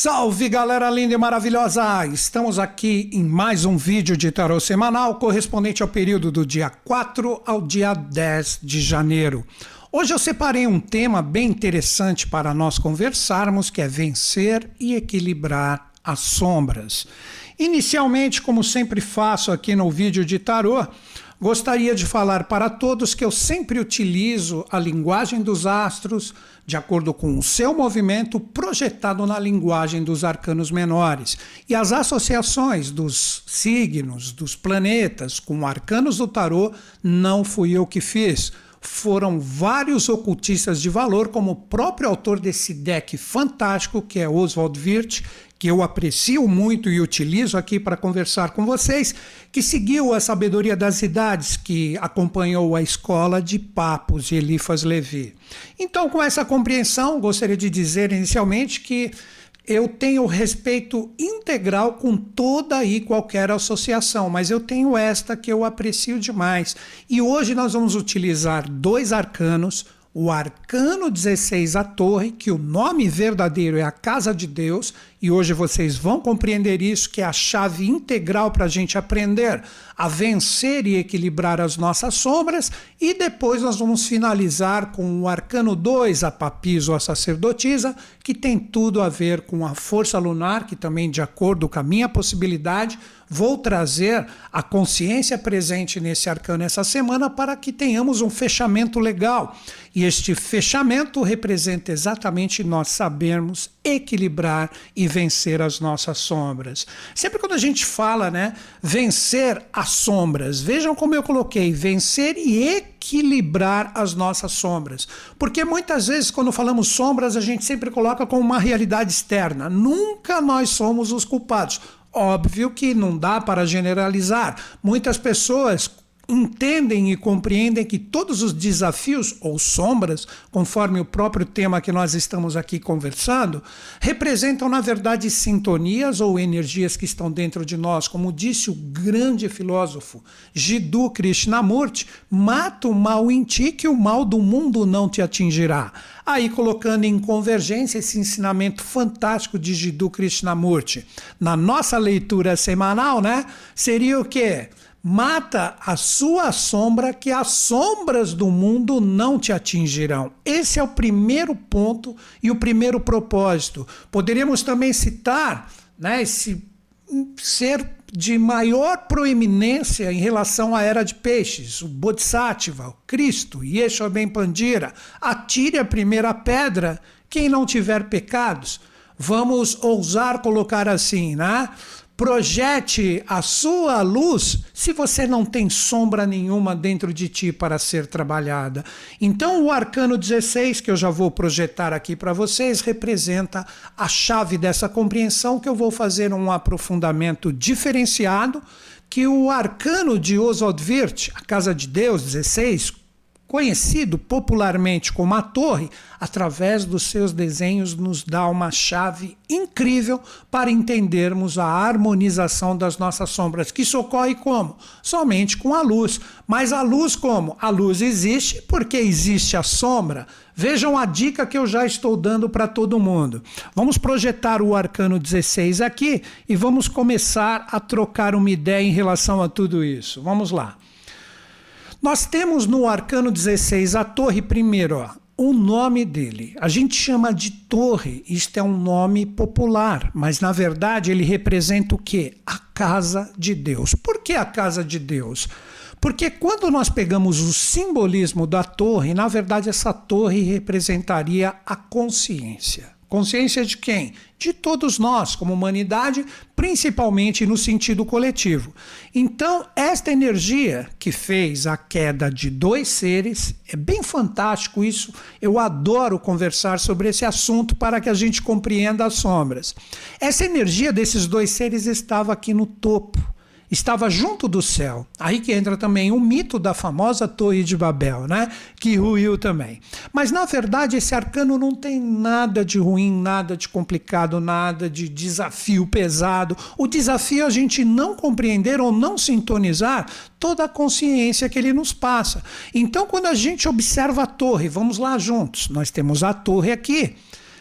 Salve galera linda e maravilhosa! Estamos aqui em mais um vídeo de tarô semanal correspondente ao período do dia 4 ao dia 10 de janeiro. Hoje eu separei um tema bem interessante para nós conversarmos, que é vencer e equilibrar as sombras. Inicialmente, como sempre faço aqui no vídeo de tarô, Gostaria de falar para todos que eu sempre utilizo a linguagem dos astros de acordo com o seu movimento projetado na linguagem dos arcanos menores. E as associações dos signos, dos planetas com arcanos do tarô não fui eu que fiz foram vários ocultistas de valor, como o próprio autor desse deck fantástico, que é Oswald Wirth, que eu aprecio muito e utilizo aqui para conversar com vocês, que seguiu a sabedoria das idades, que acompanhou a escola de Papos de Elifas Levi. Então, com essa compreensão, gostaria de dizer inicialmente que eu tenho respeito integral com toda e qualquer associação, mas eu tenho esta que eu aprecio demais. E hoje nós vamos utilizar dois arcanos, o arcano 16, a torre, que o nome verdadeiro é a casa de Deus, e hoje vocês vão compreender isso, que é a chave integral para a gente aprender a vencer e equilibrar as nossas sombras. E depois nós vamos finalizar com o arcano 2, a papisa ou a sacerdotisa, que tem tudo a ver com a força lunar, que também, de acordo com a minha possibilidade, vou trazer a consciência presente nesse arcano essa semana para que tenhamos um fechamento legal. E este fechamento representa exatamente nós sabermos equilibrar e vencer as nossas sombras. Sempre quando a gente fala, né, vencer as sombras, vejam como eu coloquei, vencer e equilibrar as nossas sombras. Porque muitas vezes quando falamos sombras, a gente sempre coloca como uma realidade externa. Nunca nós somos os culpados. Óbvio que não dá para generalizar. Muitas pessoas entendem e compreendem que todos os desafios ou sombras, conforme o próprio tema que nós estamos aqui conversando, representam, na verdade, sintonias ou energias que estão dentro de nós. Como disse o grande filósofo Jiddu Krishnamurti, mata o mal em ti que o mal do mundo não te atingirá. Aí colocando em convergência esse ensinamento fantástico de Jiddu Krishnamurti. Na nossa leitura semanal, né, seria o quê? Mata a sua sombra, que as sombras do mundo não te atingirão. Esse é o primeiro ponto e o primeiro propósito. Poderíamos também citar né, esse ser de maior proeminência em relação à era de peixes, o Bodhisattva, o Cristo, Yeshua Ben Pandira. Atire a primeira pedra quem não tiver pecados. Vamos ousar colocar assim, né? Projete a sua luz se você não tem sombra nenhuma dentro de ti para ser trabalhada. Então, o arcano 16, que eu já vou projetar aqui para vocês, representa a chave dessa compreensão que eu vou fazer um aprofundamento diferenciado que o arcano de Oswald Wirth, a Casa de Deus 16, conhecido popularmente como a Torre, através dos seus desenhos, nos dá uma chave incrível para entendermos a harmonização das nossas sombras, que isso ocorre como? Somente com a luz. Mas a luz como? A luz existe porque existe a sombra. Vejam a dica que eu já estou dando para todo mundo. Vamos projetar o arcano 16 aqui e vamos começar a trocar uma ideia em relação a tudo isso. Vamos lá. Nós temos no arcano 16 a torre primeiro, ó, o nome dele. A gente chama de torre, isto é um nome popular, mas na verdade ele representa o quê? A casa de Deus. Por que a casa de Deus? Porque quando nós pegamos o simbolismo da torre, na verdade essa torre representaria a consciência. Consciência de quem? De todos nós, como humanidade, principalmente no sentido coletivo. Então, esta energia que fez a queda de dois seres, é bem fantástico isso. Eu adoro conversar sobre esse assunto para que a gente compreenda as sombras. Essa energia desses dois seres estava aqui no topo estava junto do céu. Aí que entra também o mito da famosa Torre de Babel, né? Que ruiu também. Mas na verdade esse arcano não tem nada de ruim, nada de complicado, nada de desafio pesado. O desafio é a gente não compreender ou não sintonizar toda a consciência que ele nos passa. Então quando a gente observa a torre, vamos lá juntos. Nós temos a torre aqui.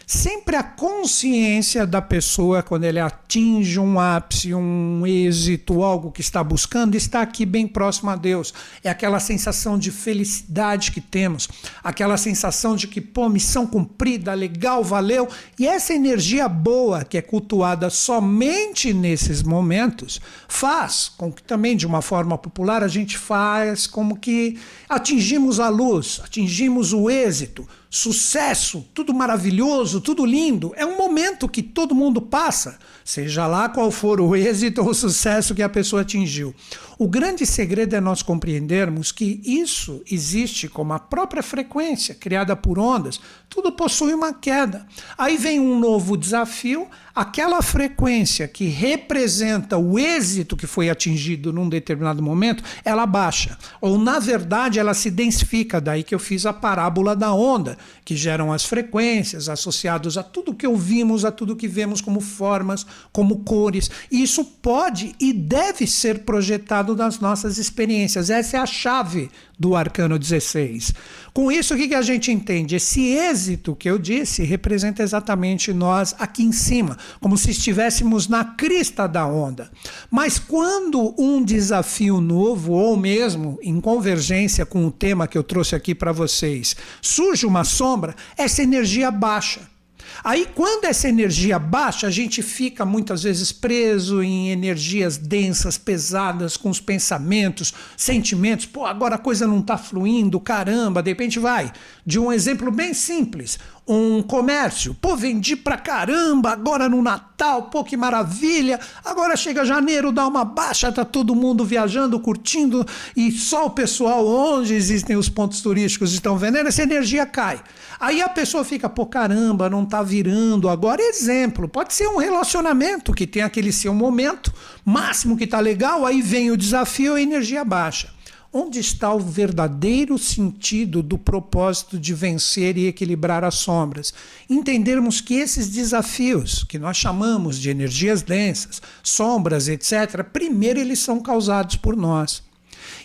Sempre a consciência da pessoa, quando ele atinge um ápice, um êxito, algo que está buscando, está aqui bem próximo a Deus. É aquela sensação de felicidade que temos, aquela sensação de que, pô, missão cumprida, legal, valeu. E essa energia boa, que é cultuada somente nesses momentos, faz com que também, de uma forma popular, a gente faz como que atingimos a luz, atingimos o êxito sucesso, tudo maravilhoso, tudo lindo. É um momento que todo mundo passa, seja lá qual for o êxito ou o sucesso que a pessoa atingiu. O grande segredo é nós compreendermos que isso existe como a própria frequência criada por ondas, tudo possui uma queda. Aí vem um novo desafio, aquela frequência que representa o êxito que foi atingido num determinado momento, ela baixa. Ou, na verdade, ela se densifica. Daí que eu fiz a parábola da onda, que geram as frequências associadas a tudo que ouvimos, a tudo que vemos como formas, como cores. E isso pode e deve ser projetado das nossas experiências. Essa é a chave do arcano 16. Com isso, o que a gente entende? Esse êxito que eu disse representa exatamente nós aqui em cima, como se estivéssemos na crista da onda. Mas quando um desafio novo, ou mesmo em convergência com o tema que eu trouxe aqui para vocês, surge uma sombra, essa energia baixa. Aí, quando essa energia baixa, a gente fica muitas vezes preso em energias densas, pesadas, com os pensamentos, sentimentos. Pô, agora a coisa não está fluindo, caramba, de repente vai. De um exemplo bem simples: um comércio. Pô, vendi pra caramba agora no Natal, pô, que maravilha. Agora chega janeiro, dá uma baixa, tá todo mundo viajando, curtindo e só o pessoal onde existem os pontos turísticos estão vendendo, essa energia cai. Aí a pessoa fica, pô, caramba, não tá virando. Agora, exemplo, pode ser um relacionamento que tem aquele seu momento máximo que tá legal, aí vem o desafio, a energia baixa. Onde está o verdadeiro sentido do propósito de vencer e equilibrar as sombras? Entendermos que esses desafios, que nós chamamos de energias densas, sombras, etc., primeiro eles são causados por nós.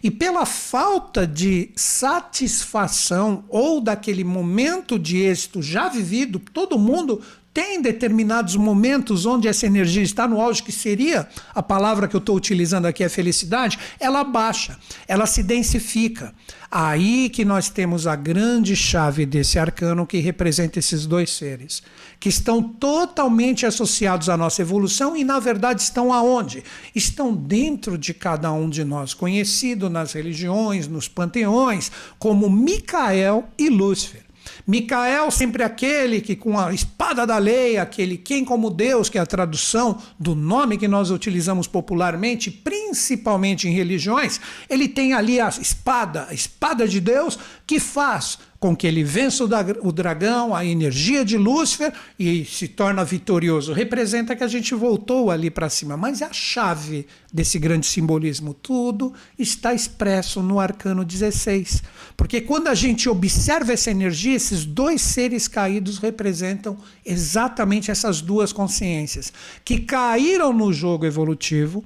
E pela falta de satisfação ou daquele momento de êxito já vivido, todo mundo tem determinados momentos onde essa energia está no auge, que seria a palavra que eu estou utilizando aqui, é felicidade, ela baixa, ela se densifica. Aí que nós temos a grande chave desse arcano que representa esses dois seres, que estão totalmente associados à nossa evolução e, na verdade, estão aonde? Estão dentro de cada um de nós, conhecido nas religiões, nos panteões, como Micael e Lúcifer. Micael, sempre aquele que, com a espada da lei, aquele quem como Deus, que é a tradução do nome que nós utilizamos popularmente, principalmente em religiões, ele tem ali a espada, a espada de Deus, que faz com que ele vença o dragão, a energia de Lúcifer e se torna vitorioso. Representa que a gente voltou ali para cima. Mas a chave desse grande simbolismo. Tudo está expresso no arcano 16. Porque quando a gente observa essa energia, esses dois seres caídos representam exatamente essas duas consciências que caíram no jogo evolutivo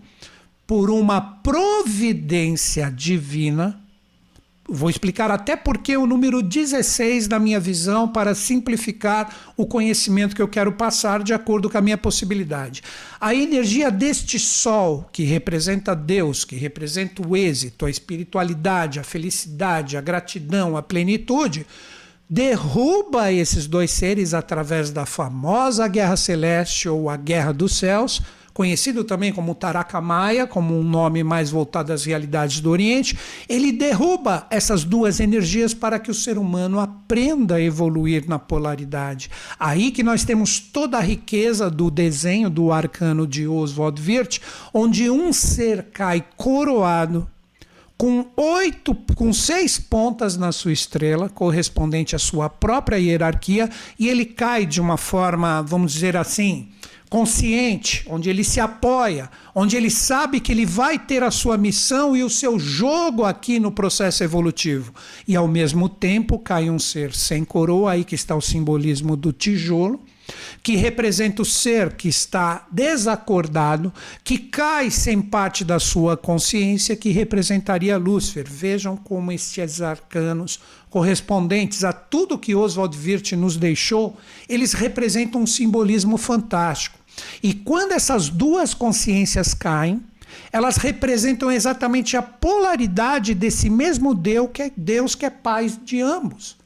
por uma providência divina Vou explicar até porque o número 16 da minha visão para simplificar o conhecimento que eu quero passar de acordo com a minha possibilidade. A energia deste sol, que representa Deus, que representa o êxito, a espiritualidade, a felicidade, a gratidão, a plenitude, derruba esses dois seres através da famosa guerra celeste ou a guerra dos céus conhecido também como Taraka Maya, como um nome mais voltado às realidades do Oriente, ele derruba essas duas energias para que o ser humano aprenda a evoluir na polaridade. Aí que nós temos toda a riqueza do desenho do arcano de Oswald Wirth, onde um ser cai coroado com oito, com seis pontas na sua estrela, correspondente à sua própria hierarquia, e ele cai de uma forma, vamos dizer assim, consciente, onde ele se apoia, onde ele sabe que ele vai ter a sua missão e o seu jogo aqui no processo evolutivo. E ao mesmo tempo cai um ser sem coroa, aí que está o simbolismo do tijolo, que representa o ser que está desacordado, que cai sem parte da sua consciência, que representaria Lúcifer. Vejam como estes arcanos, correspondentes a tudo que Oswald Wirth nos deixou, eles representam um simbolismo fantástico. E quando essas duas consciências caem, elas representam exatamente a polaridade desse mesmo Deus que é Deus que é pai de ambos.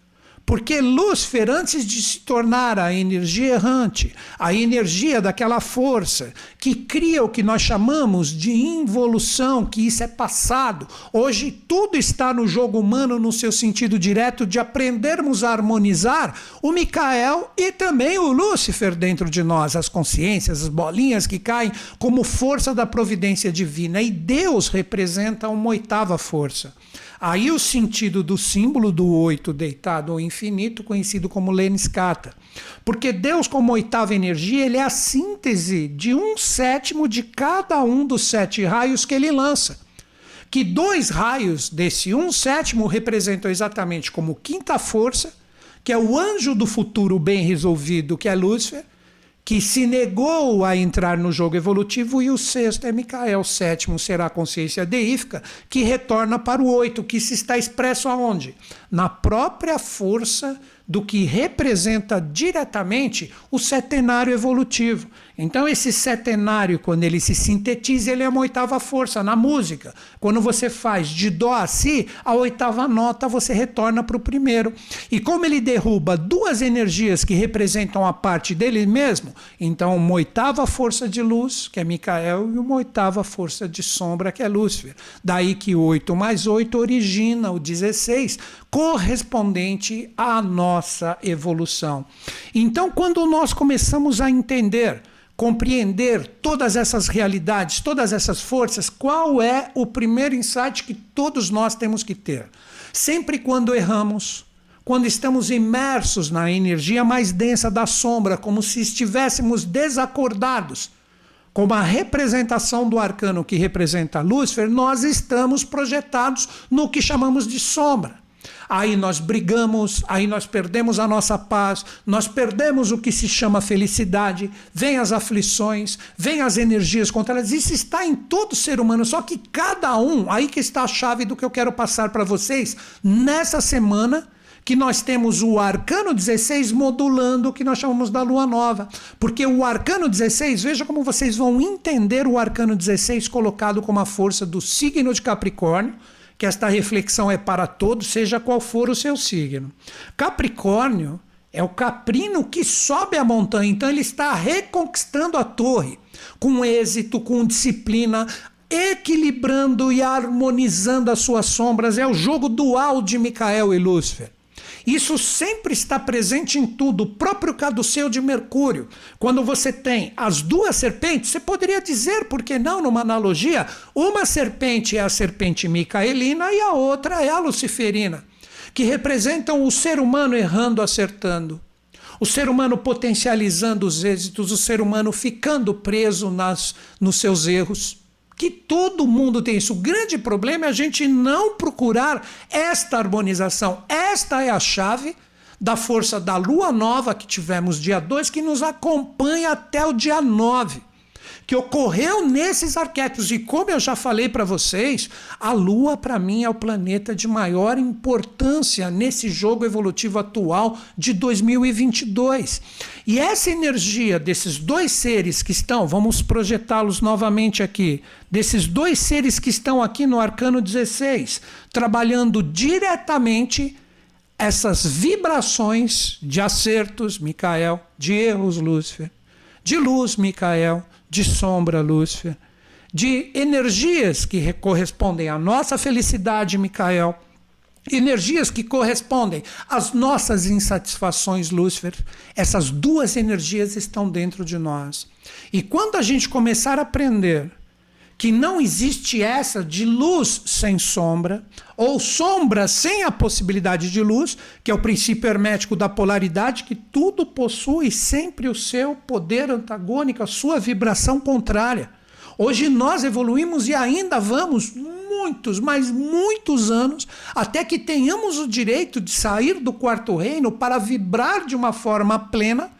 Porque Lúcifer, antes de se tornar a energia errante, a energia daquela força que cria o que nós chamamos de involução, que isso é passado. Hoje tudo está no jogo humano no seu sentido direto de aprendermos a harmonizar o Micael e também o Lúcifer dentro de nós, as consciências, as bolinhas que caem como força da providência divina. E Deus representa uma oitava força. Aí o sentido do símbolo do oito deitado ao infinito, conhecido como Lenskata. Porque Deus, como oitava energia, ele é a síntese de um sétimo de cada um dos sete raios que ele lança. Que dois raios desse um sétimo representam exatamente como quinta força, que é o anjo do futuro bem resolvido, que é Lúcifer, que se negou a entrar no jogo evolutivo, e o sexto é Micael, o sétimo será a consciência deífica, que retorna para o oito, que se está expresso aonde? Na própria força do que representa diretamente o setenário evolutivo. Então, esse setenário, quando ele se sintetiza, ele é uma oitava força na música. Quando você faz de Dó a Si, a oitava nota você retorna para o primeiro. E como ele derruba duas energias que representam a parte dele mesmo, então uma oitava força de luz, que é Micael, e uma oitava força de sombra, que é Lúcifer. Daí que 8 mais 8 origina o 16, correspondente à nossa evolução. Então, quando nós começamos a entender, compreender todas essas realidades, todas essas forças, qual é o primeiro insight que todos nós temos que ter? Sempre quando erramos, quando estamos imersos na energia mais densa da sombra, como se estivéssemos desacordados, como a representação do arcano que representa Lúcifer, nós estamos projetados no que chamamos de sombra aí nós brigamos, aí nós perdemos a nossa paz, nós perdemos o que se chama felicidade, vem as aflições, vem as energias contrárias. Isso está em todo ser humano, só que cada um, aí que está a chave do que eu quero passar para vocês nessa semana que nós temos o arcano 16 modulando o que nós chamamos da lua nova. Porque o arcano 16, veja como vocês vão entender o arcano 16 colocado como a força do signo de Capricórnio que esta reflexão é para todos, seja qual for o seu signo. Capricórnio é o caprino que sobe a montanha, então ele está reconquistando a torre com êxito, com disciplina, equilibrando e harmonizando as suas sombras. É o jogo dual de Micael e Lúcifer. Isso sempre está presente em tudo. O próprio caduceu de Mercúrio. Quando você tem as duas serpentes, você poderia dizer, por que não, numa analogia, uma serpente é a serpente micaelina e a outra é a luciferina, que representam o ser humano errando, acertando. O ser humano potencializando os êxitos, o ser humano ficando preso nas, nos seus erros que todo mundo tem isso. O grande problema é a gente não procurar esta harmonização. Esta é a chave da força da lua nova que tivemos dia 2, que nos acompanha até o dia 9 que ocorreu nesses arquétipos. E como eu já falei para vocês, a Lua, para mim, é o planeta de maior importância nesse jogo evolutivo atual de 2022. E essa energia desses dois seres que estão, vamos projetá-los novamente aqui, desses dois seres que estão aqui no Arcano 16, trabalhando diretamente essas vibrações de acertos, Micael, de erros, Lúcifer, de luz, Micael, de sombra, Lúcifer, de energias que correspondem à nossa felicidade, Micael, energias que correspondem às nossas insatisfações, Lúcifer. Essas duas energias estão dentro de nós. E quando a gente começar a aprender que não existe essa de luz sem sombra, ou sombra sem a possibilidade de luz, que é o princípio hermético da polaridade, que tudo possui sempre o seu poder antagônico, a sua vibração contrária. Hoje nós evoluímos e ainda vamos muitos, mas muitos anos até que tenhamos o direito de sair do quarto reino para vibrar de uma forma plena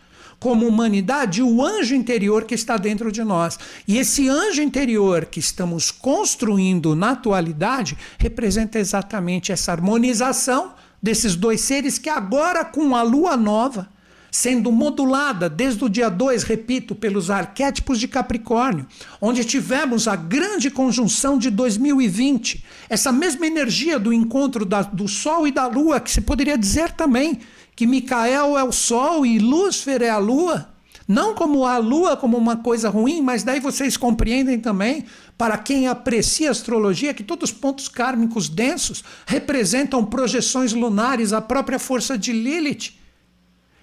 como humanidade, o anjo interior que está dentro de nós. E esse anjo interior que estamos construindo na atualidade representa exatamente essa harmonização desses dois seres que agora, com a lua nova, sendo modulada desde o dia 2, repito, pelos arquétipos de Capricórnio, onde tivemos a grande conjunção de 2020, essa mesma energia do encontro da, do Sol e da Lua, que se poderia dizer também que Micael é o Sol e Lúcifer é a Lua. Não como a Lua como uma coisa ruim, mas daí vocês compreendem também, para quem aprecia astrologia, que todos os pontos kármicos densos representam projeções lunares, a própria força de Lilith.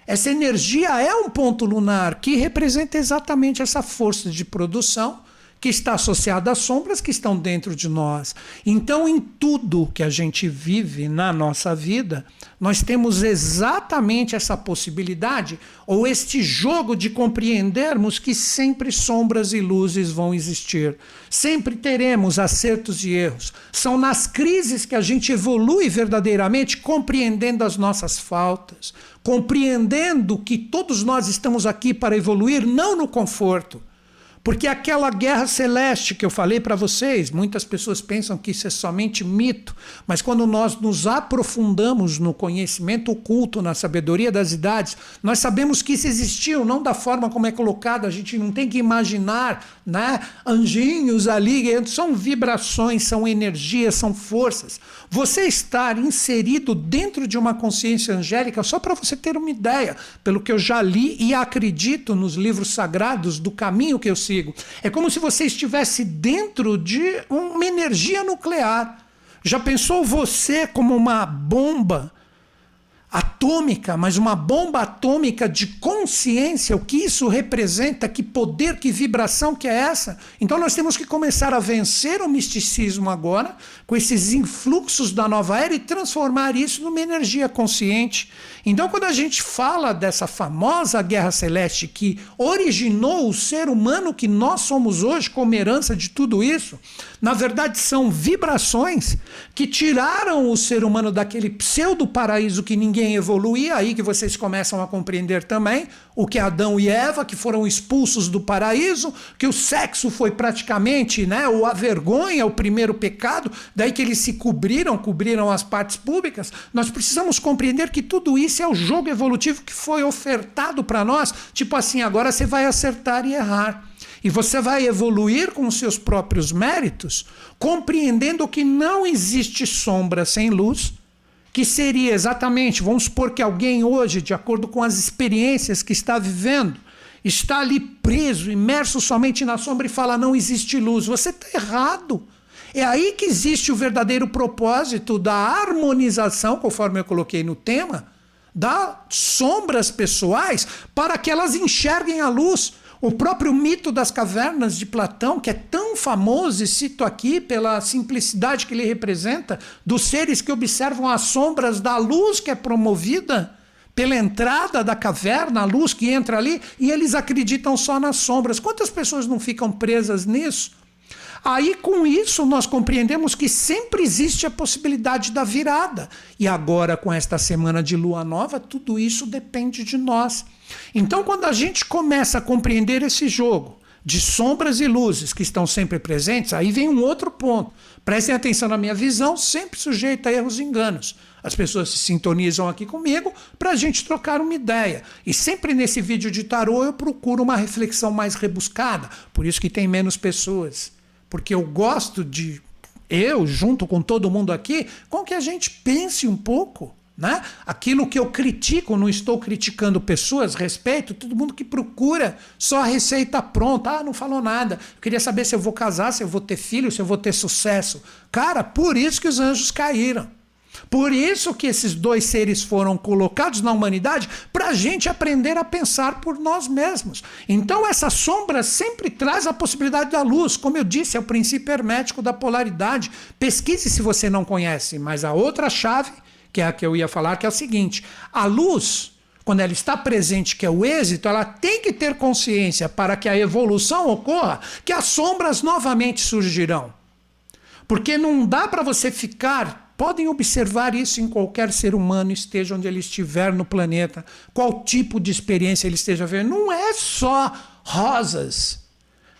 Essa energia é um ponto lunar que representa exatamente essa força de produção que está associada às sombras que estão dentro de nós. Então, em tudo que a gente vive na nossa vida, nós temos exatamente essa possibilidade ou este jogo de compreendermos que sempre sombras e luzes vão existir. Sempre teremos acertos e erros. São nas crises que a gente evolui verdadeiramente, compreendendo as nossas faltas, compreendendo que todos nós estamos aqui para evoluir, não no conforto porque aquela guerra celeste que eu falei para vocês, muitas pessoas pensam que isso é somente mito, mas quando nós nos aprofundamos no conhecimento oculto, na sabedoria das idades, nós sabemos que isso existiu, não da forma como é colocado, a gente não tem que imaginar, né? Anjinhos ali, são vibrações, são energias, são forças. Você estar inserido dentro de uma consciência angélica, só para você ter uma ideia, pelo que eu já li e acredito nos livros sagrados do caminho que eu sigo. É como se você estivesse dentro de uma energia nuclear. Já pensou você como uma bomba atômica, mas uma bomba atômica de consciência, o que isso representa, que poder, que vibração que é essa? Então nós temos que começar a vencer o misticismo agora, com esses influxos da nova era e transformar isso numa energia consciente. Então quando a gente fala dessa famosa guerra celeste que originou o ser humano que nós somos hoje como herança de tudo isso, na verdade são vibrações que tiraram o ser humano daquele pseudo paraíso que ninguém evoluir, aí que vocês começam a compreender também o que Adão e Eva, que foram expulsos do paraíso, que o sexo foi praticamente, né, ou a vergonha, o primeiro pecado, daí que eles se cobriram, cobriram as partes públicas. Nós precisamos compreender que tudo isso é o jogo evolutivo que foi ofertado para nós, tipo assim, agora você vai acertar e errar. E você vai evoluir com os seus próprios méritos, compreendendo que não existe sombra sem luz, que seria exatamente, vamos supor que alguém hoje, de acordo com as experiências que está vivendo, está ali preso, imerso somente na sombra e fala: não existe luz. Você está errado. É aí que existe o verdadeiro propósito da harmonização, conforme eu coloquei no tema, das sombras pessoais, para que elas enxerguem a luz. O próprio mito das cavernas de Platão, que é tão famoso, e cito aqui pela simplicidade que ele representa, dos seres que observam as sombras da luz que é promovida pela entrada da caverna, a luz que entra ali, e eles acreditam só nas sombras. Quantas pessoas não ficam presas nisso? Aí, com isso, nós compreendemos que sempre existe a possibilidade da virada. E agora, com esta semana de lua nova, tudo isso depende de nós. Então, quando a gente começa a compreender esse jogo de sombras e luzes que estão sempre presentes, aí vem um outro ponto. Prestem atenção na minha visão, sempre sujeita a erros e enganos. As pessoas se sintonizam aqui comigo para a gente trocar uma ideia. E sempre nesse vídeo de tarô eu procuro uma reflexão mais rebuscada, por isso que tem menos pessoas. Porque eu gosto de, eu junto com todo mundo aqui, com que a gente pense um pouco. Né? Aquilo que eu critico, não estou criticando pessoas, respeito todo mundo que procura só a receita pronta. Ah, não falou nada. Eu queria saber se eu vou casar, se eu vou ter filho, se eu vou ter sucesso. Cara, por isso que os anjos caíram. Por isso que esses dois seres foram colocados na humanidade para a gente aprender a pensar por nós mesmos. Então essa sombra sempre traz a possibilidade da luz. Como eu disse, é o princípio hermético da polaridade. Pesquise se você não conhece, mas a outra chave que é a que eu ia falar, que é o seguinte: a luz, quando ela está presente, que é o êxito, ela tem que ter consciência para que a evolução ocorra, que as sombras novamente surgirão. Porque não dá para você ficar Podem observar isso em qualquer ser humano, esteja onde ele estiver no planeta, qual tipo de experiência ele esteja vendo. Não é só rosas.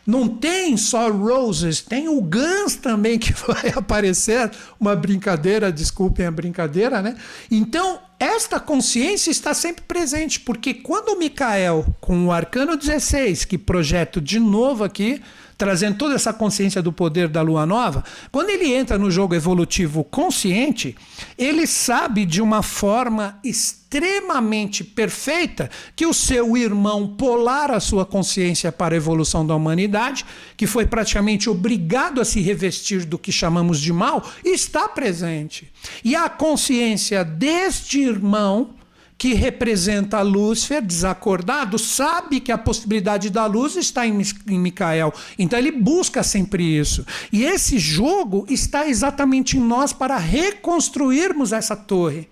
Não tem só Roses, tem o Guns também que vai aparecer. Uma brincadeira, desculpem a brincadeira, né? Então, esta consciência está sempre presente, porque quando o Micael, com o Arcano 16, que projeto de novo aqui, trazendo toda essa consciência do poder da lua nova, quando ele entra no jogo evolutivo consciente, ele sabe de uma forma extremamente perfeita que o seu irmão polar a sua consciência para a evolução da humanidade, que foi praticamente obrigado a se revestir do que chamamos de mal, está presente. E a consciência deste irmão que representa Lúcifer, desacordado, sabe que a possibilidade da luz está em, em Micael. Então ele busca sempre isso. E esse jogo está exatamente em nós para reconstruirmos essa torre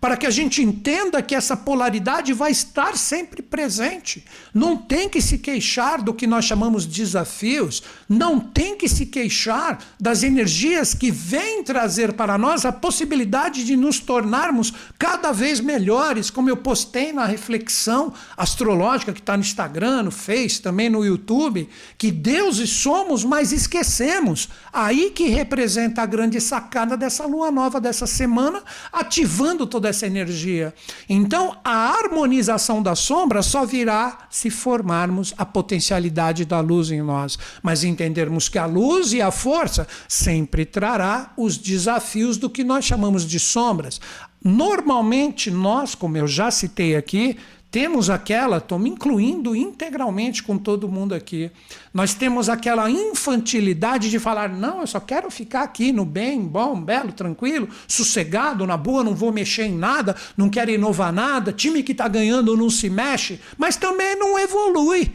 para que a gente entenda que essa polaridade vai estar sempre presente. Não tem que se queixar do que nós chamamos de desafios, não tem que se queixar das energias que vêm trazer para nós a possibilidade de nos tornarmos cada vez melhores, como eu postei na reflexão astrológica que está no Instagram, no Face, também no YouTube, que deuses somos, mas esquecemos. Aí que representa a grande sacada dessa lua nova dessa semana, ativando toda essa energia. Então, a harmonização da sombra só virá se formarmos a potencialidade da luz em nós, mas entendermos que a luz e a força sempre trará os desafios do que nós chamamos de sombras. Normalmente, nós, como eu já citei aqui, temos aquela, estou me incluindo integralmente com todo mundo aqui. Nós temos aquela infantilidade de falar: não, eu só quero ficar aqui no bem, bom, belo, tranquilo, sossegado, na boa, não vou mexer em nada, não quero inovar nada. Time que está ganhando não se mexe, mas também não evolui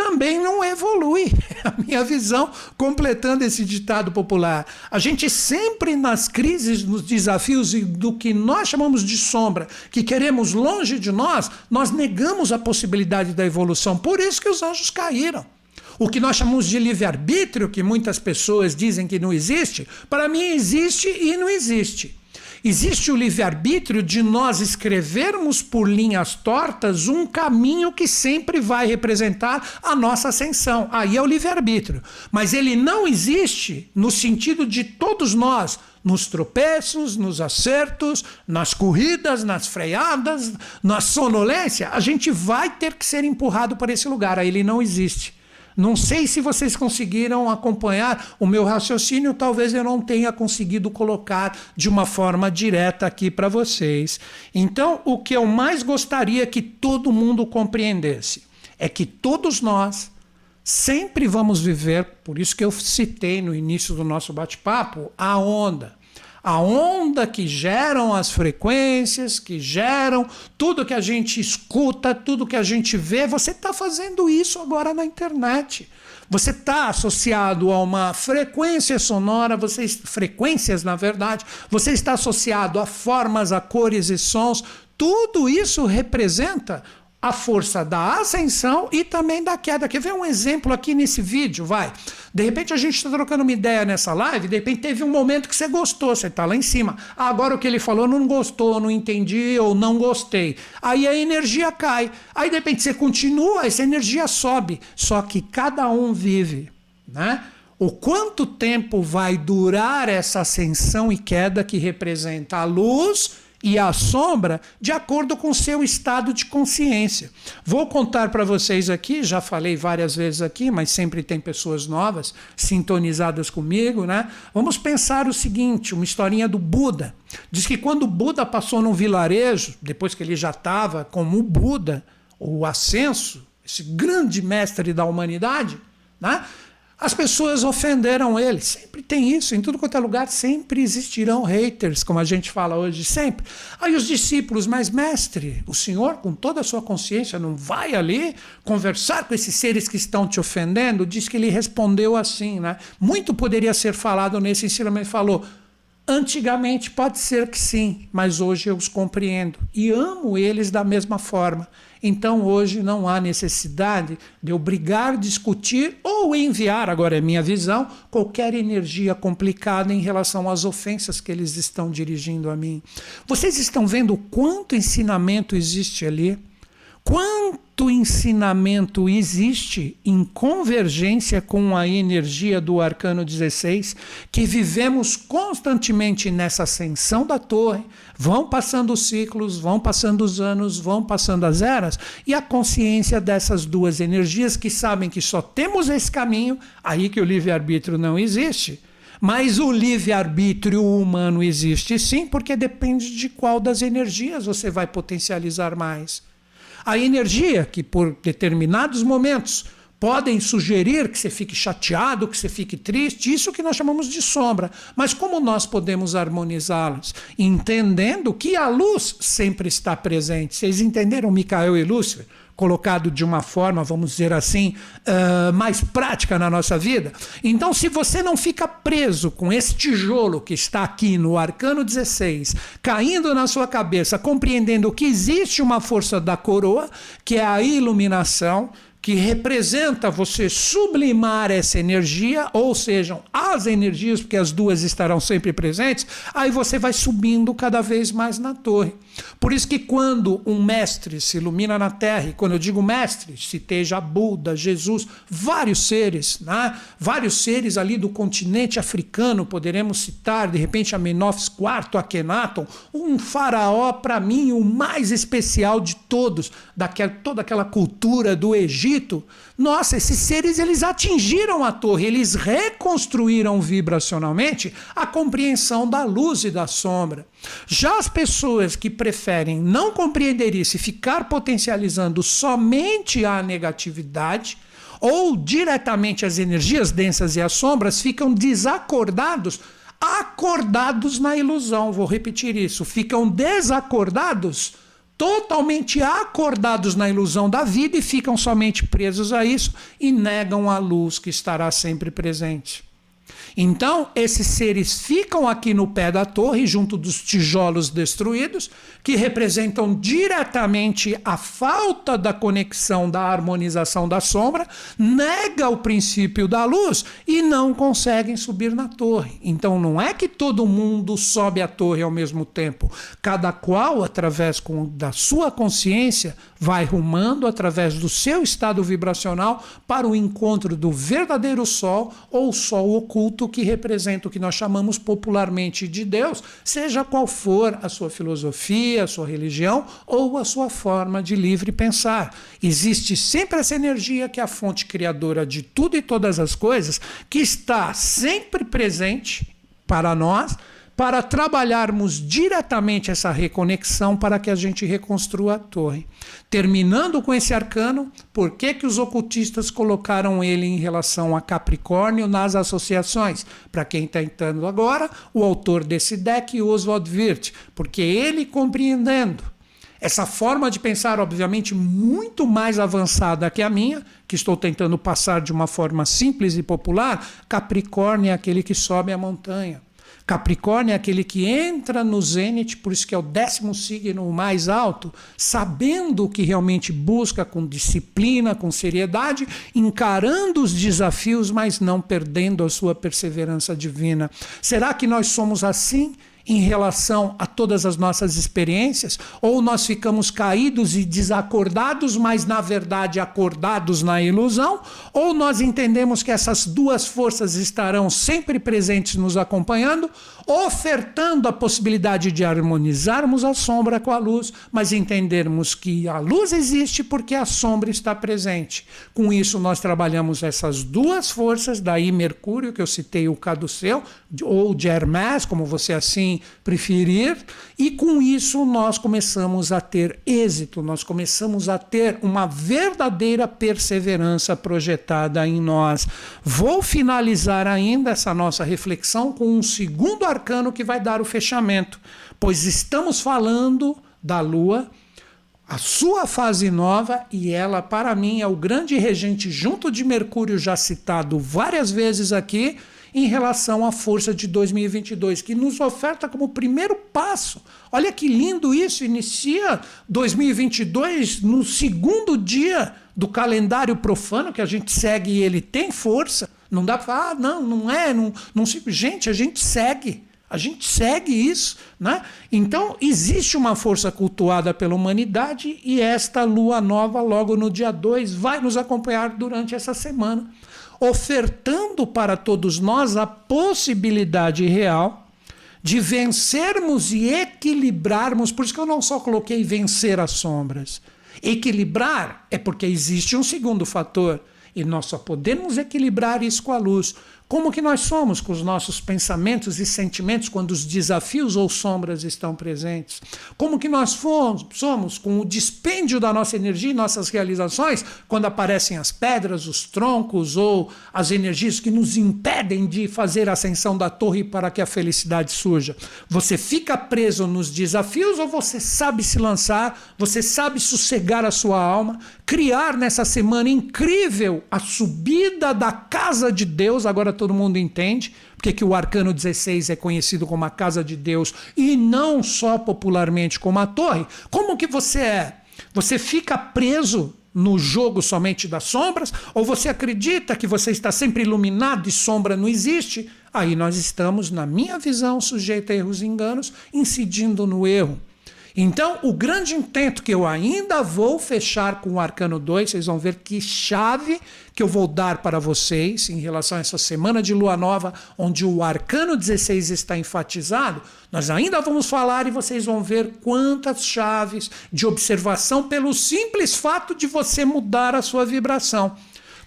também não evolui. A minha visão, completando esse ditado popular. A gente sempre nas crises, nos desafios e do que nós chamamos de sombra, que queremos longe de nós, nós negamos a possibilidade da evolução. Por isso que os anjos caíram. O que nós chamamos de livre-arbítrio, que muitas pessoas dizem que não existe, para mim existe e não existe. Existe o livre-arbítrio de nós escrevermos por linhas tortas um caminho que sempre vai representar a nossa ascensão. Aí é o livre-arbítrio. Mas ele não existe no sentido de todos nós, nos tropeços, nos acertos, nas corridas, nas freadas, na sonolência, a gente vai ter que ser empurrado para esse lugar. Aí ele não existe. Não sei se vocês conseguiram acompanhar o meu raciocínio, talvez eu não tenha conseguido colocar de uma forma direta aqui para vocês. Então, o que eu mais gostaria que todo mundo compreendesse é que todos nós sempre vamos viver, por isso que eu citei no início do nosso bate-papo, a onda a onda que geram as frequências, que geram tudo que a gente escuta, tudo que a gente vê, você está fazendo isso agora na internet. Você está associado a uma frequência sonora, você, frequências na verdade, você está associado a formas, a cores e sons. Tudo isso representa a força da ascensão e também da queda. Quer ver um exemplo aqui nesse vídeo? Vai. De repente a gente está trocando uma ideia nessa live, de repente teve um momento que você gostou, você está lá em cima. agora o que ele falou não gostou, não entendi ou não gostei. Aí a energia cai. Aí de repente você continua, essa energia sobe. Só que cada um vive, né? O quanto tempo vai durar essa ascensão e queda que representa a luz e a sombra de acordo com seu estado de consciência. Vou contar para vocês aqui, já falei várias vezes aqui, mas sempre tem pessoas novas sintonizadas comigo, né? Vamos pensar o seguinte, uma historinha do Buda. Diz que quando o Buda passou num vilarejo, depois que ele já estava como Buda, o ascenso, esse grande mestre da humanidade, né? As pessoas ofenderam ele. Sempre tem isso, em tudo quanto é lugar, sempre existirão haters, como a gente fala hoje, sempre. Aí os discípulos, mas mestre, o senhor, com toda a sua consciência, não vai ali conversar com esses seres que estão te ofendendo? Diz que ele respondeu assim, né? Muito poderia ser falado nesse ensinamento. Ele falou: Antigamente pode ser que sim, mas hoje eu os compreendo e amo eles da mesma forma. Então hoje não há necessidade de eu brigar, discutir ou enviar, agora é minha visão, qualquer energia complicada em relação às ofensas que eles estão dirigindo a mim. Vocês estão vendo quanto ensinamento existe ali? Quanto ensinamento existe em convergência com a energia do arcano 16, que vivemos constantemente nessa ascensão da torre, vão passando os ciclos, vão passando os anos, vão passando as eras, e a consciência dessas duas energias que sabem que só temos esse caminho, aí que o livre-arbítrio não existe. Mas o livre-arbítrio humano existe sim, porque depende de qual das energias você vai potencializar mais. A energia que, por determinados momentos, podem sugerir que você fique chateado, que você fique triste, isso que nós chamamos de sombra. Mas como nós podemos harmonizá-las? Entendendo que a luz sempre está presente. Vocês entenderam Micael e Lúcifer? Colocado de uma forma, vamos dizer assim, uh, mais prática na nossa vida. Então, se você não fica preso com esse tijolo que está aqui no arcano 16, caindo na sua cabeça, compreendendo que existe uma força da coroa, que é a iluminação, que representa você sublimar essa energia, ou sejam, as energias, porque as duas estarão sempre presentes, aí você vai subindo cada vez mais na torre. Por isso que quando um mestre se ilumina na terra, e quando eu digo mestre, citeja Buda, Jesus, vários seres, né? vários seres ali do continente africano, poderemos citar de repente Amenófis IV, Akhenaton, um faraó para mim o mais especial de todos, daquela, toda aquela cultura do Egito. Nossa, esses seres eles atingiram a torre, eles reconstruíram vibracionalmente a compreensão da luz e da sombra. Já as pessoas que preferem não compreender isso e ficar potencializando somente a negatividade, ou diretamente as energias densas e as sombras, ficam desacordados, acordados na ilusão. Vou repetir isso: ficam desacordados, totalmente acordados na ilusão da vida e ficam somente presos a isso e negam a luz que estará sempre presente. Então, esses seres ficam aqui no pé da torre, junto dos tijolos destruídos, que representam diretamente a falta da conexão da harmonização da sombra, nega o princípio da luz e não conseguem subir na torre. Então, não é que todo mundo sobe a torre ao mesmo tempo. Cada qual, através da sua consciência, vai rumando através do seu estado vibracional para o encontro do verdadeiro sol ou sol oculto que representa o que nós chamamos popularmente de Deus, seja qual for a sua filosofia, a sua religião ou a sua forma de livre pensar. Existe sempre essa energia que é a fonte criadora de tudo e todas as coisas, que está sempre presente para nós para trabalharmos diretamente essa reconexão para que a gente reconstrua a torre. Terminando com esse arcano, por que, que os ocultistas colocaram ele em relação a Capricórnio nas associações? Para quem está entrando agora, o autor desse deck, Oswald Wirth, porque ele compreendendo essa forma de pensar, obviamente, muito mais avançada que a minha, que estou tentando passar de uma forma simples e popular, Capricórnio é aquele que sobe a montanha. Capricórnio é aquele que entra no zênite, por isso que é o décimo signo mais alto, sabendo o que realmente busca com disciplina, com seriedade, encarando os desafios, mas não perdendo a sua perseverança divina. Será que nós somos assim? Em relação a todas as nossas experiências, ou nós ficamos caídos e desacordados, mas na verdade acordados na ilusão, ou nós entendemos que essas duas forças estarão sempre presentes nos acompanhando, ofertando a possibilidade de harmonizarmos a sombra com a luz, mas entendermos que a luz existe porque a sombra está presente. Com isso, nós trabalhamos essas duas forças, daí Mercúrio, que eu citei o caduceu, ou de Hermès, como você assim preferir, e com isso nós começamos a ter êxito, nós começamos a ter uma verdadeira perseverança projetada em nós. Vou finalizar ainda essa nossa reflexão com um segundo arcano que vai dar o fechamento, pois estamos falando da Lua a sua fase nova, e ela, para mim, é o grande regente, junto de Mercúrio, já citado várias vezes aqui, em relação à força de 2022, que nos oferta como primeiro passo. Olha que lindo isso, inicia 2022 no segundo dia do calendário profano que a gente segue e ele tem força. Não dá para falar, ah, não, não é, não, não Gente, a gente segue. A gente segue isso, né? Então existe uma força cultuada pela humanidade e esta lua nova, logo no dia 2, vai nos acompanhar durante essa semana, ofertando para todos nós a possibilidade real de vencermos e equilibrarmos. Por isso que eu não só coloquei vencer as sombras. Equilibrar é porque existe um segundo fator. E nós só podemos equilibrar isso com a luz, como que nós somos com os nossos pensamentos e sentimentos quando os desafios ou sombras estão presentes? Como que nós fomos, somos com o dispêndio da nossa energia e nossas realizações quando aparecem as pedras, os troncos ou as energias que nos impedem de fazer a ascensão da torre para que a felicidade surja? Você fica preso nos desafios ou você sabe se lançar, você sabe sossegar a sua alma, criar nessa semana incrível a subida da casa de Deus, agora todo mundo entende, porque que o arcano 16 é conhecido como a casa de Deus e não só popularmente como a torre. Como que você é? Você fica preso no jogo somente das sombras? Ou você acredita que você está sempre iluminado e sombra não existe? Aí nós estamos, na minha visão, sujeitos a erros e enganos, incidindo no erro. Então, o grande intento que eu ainda vou fechar com o Arcano 2, vocês vão ver que chave que eu vou dar para vocês em relação a essa semana de lua nova, onde o Arcano 16 está enfatizado. Nós ainda vamos falar e vocês vão ver quantas chaves de observação pelo simples fato de você mudar a sua vibração.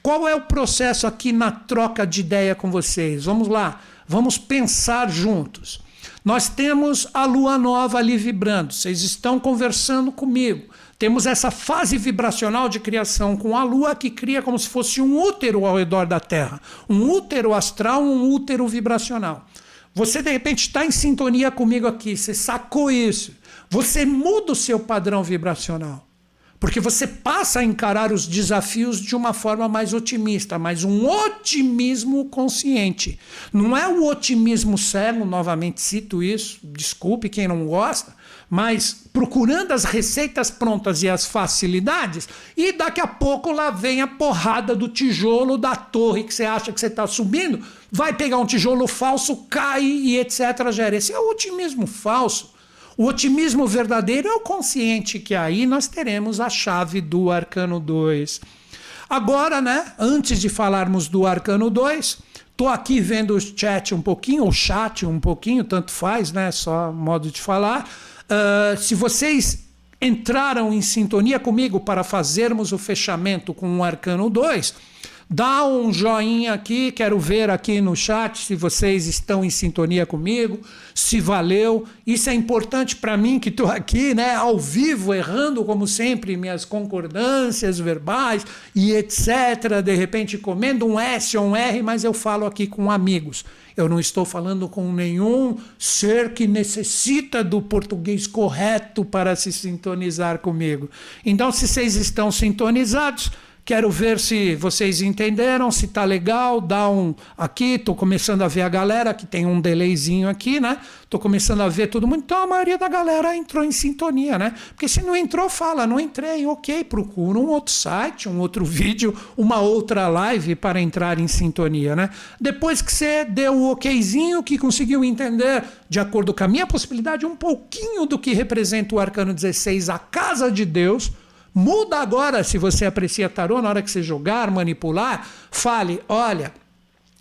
Qual é o processo aqui na troca de ideia com vocês? Vamos lá, vamos pensar juntos. Nós temos a lua nova ali vibrando, vocês estão conversando comigo. Temos essa fase vibracional de criação com a lua que cria como se fosse um útero ao redor da Terra. Um útero astral, um útero vibracional. Você de repente está em sintonia comigo aqui, você sacou isso. Você muda o seu padrão vibracional. Porque você passa a encarar os desafios de uma forma mais otimista, mas um otimismo consciente. Não é o otimismo cego, novamente cito isso, desculpe quem não gosta, mas procurando as receitas prontas e as facilidades, e daqui a pouco lá vem a porrada do tijolo da torre que você acha que você está subindo, vai pegar um tijolo falso, cai e etc. Gera. Esse é o otimismo falso. O otimismo verdadeiro é o consciente, que aí nós teremos a chave do arcano 2. Agora, né, antes de falarmos do arcano 2, tô aqui vendo o chat um pouquinho, o chat um pouquinho, tanto faz, né, só modo de falar. Uh, se vocês entraram em sintonia comigo para fazermos o fechamento com o arcano 2, Dá um joinha aqui, quero ver aqui no chat se vocês estão em sintonia comigo, se valeu. Isso é importante para mim que estou aqui, né, ao vivo, errando como sempre minhas concordâncias verbais e etc. De repente comendo um S ou um R, mas eu falo aqui com amigos. Eu não estou falando com nenhum ser que necessita do português correto para se sintonizar comigo. Então, se vocês estão sintonizados, Quero ver se vocês entenderam, se tá legal, dá um aqui, tô começando a ver a galera que tem um delayzinho aqui, né? Tô começando a ver todo mundo. Então a maioria da galera entrou em sintonia, né? Porque se não entrou, fala, não entrei, OK, procura um outro site, um outro vídeo, uma outra live para entrar em sintonia, né? Depois que você deu o OKzinho, que conseguiu entender de acordo com a minha possibilidade um pouquinho do que representa o arcano 16, a casa de Deus, Muda agora, se você aprecia tarô, na hora que você jogar, manipular, fale: olha,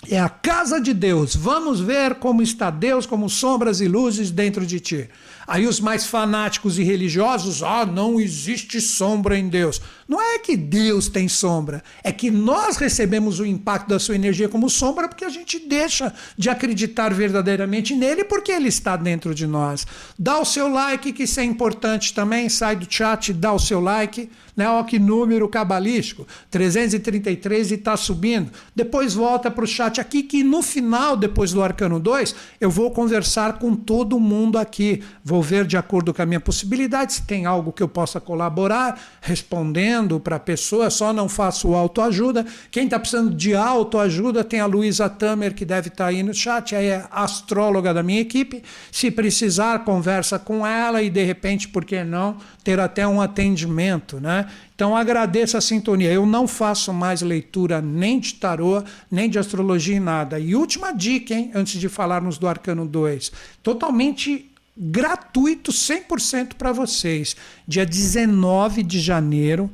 é a casa de Deus. Vamos ver como está Deus, como sombras e luzes dentro de ti. Aí os mais fanáticos e religiosos, ah, não existe sombra em Deus. Não é que Deus tem sombra, é que nós recebemos o impacto da sua energia como sombra porque a gente deixa de acreditar verdadeiramente nele porque ele está dentro de nós. Dá o seu like, que isso é importante também, sai do chat, dá o seu like, né? Olha que número cabalístico, 333 e está subindo. Depois volta para o chat aqui que no final, depois do Arcano 2, eu vou conversar com todo mundo aqui. Vou ver de acordo com a minha possibilidade se tem algo que eu possa colaborar, respondendo para a pessoa, só não faço autoajuda. Quem está precisando de autoajuda tem a Luísa Tamer, que deve estar tá aí no chat, é astróloga da minha equipe. Se precisar, conversa com ela e de repente, por que não, ter até um atendimento, né? Então agradeço a sintonia. Eu não faço mais leitura nem de tarô, nem de astrologia e nada. E última dica, hein, antes de falarmos do Arcano 2. Totalmente gratuito 100% para vocês. Dia 19 de janeiro.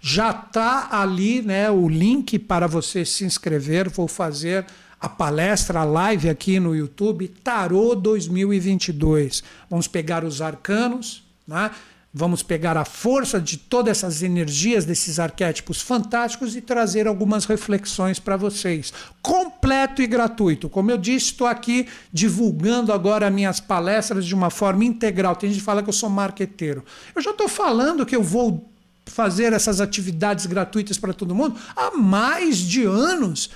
Já está ali né, o link para você se inscrever. Vou fazer a palestra, a live aqui no YouTube, Tarô 2022. Vamos pegar os arcanos, né? Vamos pegar a força de todas essas energias desses arquétipos fantásticos e trazer algumas reflexões para vocês. Completo e gratuito. Como eu disse, estou aqui divulgando agora minhas palestras de uma forma integral. Tem gente que fala que eu sou marqueteiro. Eu já estou falando que eu vou fazer essas atividades gratuitas para todo mundo há mais de anos.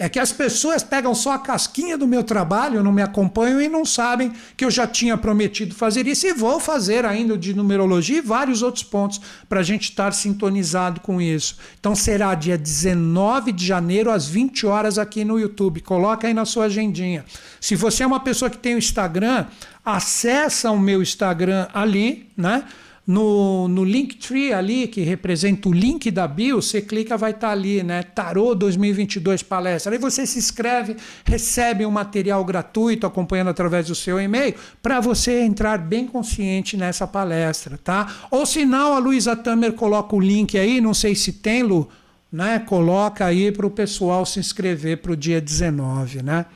É que as pessoas pegam só a casquinha do meu trabalho, não me acompanham e não sabem que eu já tinha prometido fazer isso e vou fazer ainda de numerologia e vários outros pontos para a gente estar sintonizado com isso. Então será dia 19 de janeiro às 20 horas aqui no YouTube. Coloca aí na sua agendinha. Se você é uma pessoa que tem o Instagram, acessa o meu Instagram ali, né? No, no Linktree ali, que representa o link da bio, você clica, vai estar tá ali, né? Tarô 2022 palestra. Aí você se inscreve, recebe um material gratuito acompanhando através do seu e-mail, para você entrar bem consciente nessa palestra, tá? Ou não, a Luísa Tamer coloca o link aí, não sei se tem, Lu, né? Coloca aí para o pessoal se inscrever para o dia 19, né?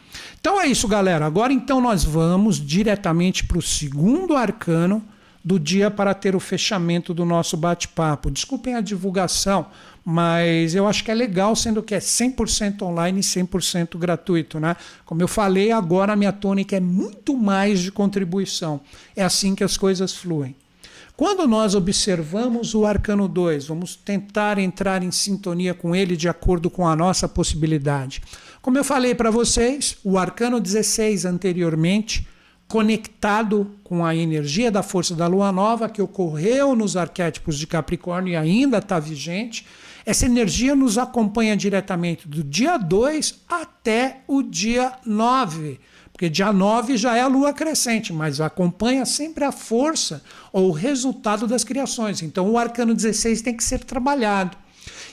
Então é isso, galera. Agora então nós vamos diretamente para o segundo arcano do dia para ter o fechamento do nosso bate-papo. Desculpem a divulgação, mas eu acho que é legal, sendo que é 100% online e 100% gratuito. Né? Como eu falei, agora a minha tônica é muito mais de contribuição. É assim que as coisas fluem. Quando nós observamos o arcano 2, vamos tentar entrar em sintonia com ele de acordo com a nossa possibilidade. Como eu falei para vocês, o arcano 16 anteriormente conectado com a energia da força da lua nova que ocorreu nos arquétipos de Capricórnio e ainda está vigente. Essa energia nos acompanha diretamente do dia 2 até o dia 9. Porque dia 9 já é a lua crescente, mas acompanha sempre a força ou o resultado das criações. Então o arcano 16 tem que ser trabalhado.